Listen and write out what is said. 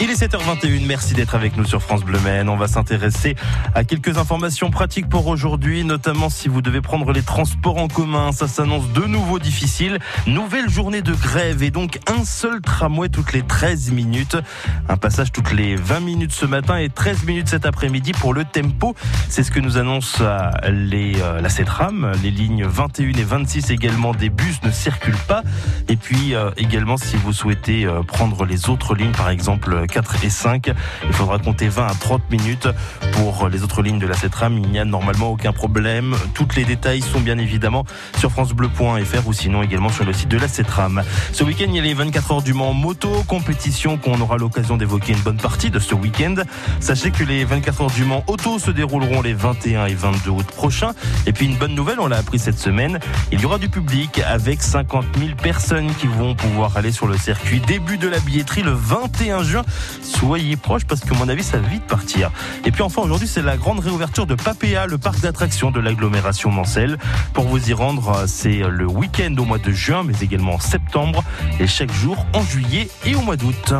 Il est 7h21, merci d'être avec nous sur France Bleu Maine. On va s'intéresser à quelques informations pratiques pour aujourd'hui, notamment si vous devez prendre les transports en commun. Ça s'annonce de nouveau difficile. Nouvelle journée de grève et donc un seul tramway toutes les 13 minutes. Un passage toutes les 20 minutes ce matin et 13 minutes cet après-midi pour le tempo. C'est ce que nous annonce les, euh, la CETRAM. Les lignes 21 et 26 également des bus ne circulent pas. Et puis euh, également si vous souhaitez euh, prendre les autres lignes, par exemple 4 et 5. Il faudra compter 20 à 30 minutes pour les autres lignes de la CETRAM. Il n'y a normalement aucun problème. Toutes les détails sont bien évidemment sur francebleu.fr ou sinon également sur le site de la CETRAM. Ce week-end, il y a les 24 heures du Mans moto, compétition qu'on aura l'occasion d'évoquer une bonne partie de ce week-end. Sachez que les 24 heures du Mans auto se dérouleront les 21 et 22 août prochains. Et puis une bonne nouvelle, on l'a appris cette semaine, il y aura du public avec 50 000 personnes qui vont pouvoir aller sur le circuit. Début de la billetterie le 21 juin soyez proches parce que, mon avis, ça va vite partir. Et puis enfin, aujourd'hui, c'est la grande réouverture de Papéa, le parc d'attractions de l'agglomération Mancelle. Pour vous y rendre, c'est le week-end au mois de juin, mais également en septembre et chaque jour en juillet et au mois d'août.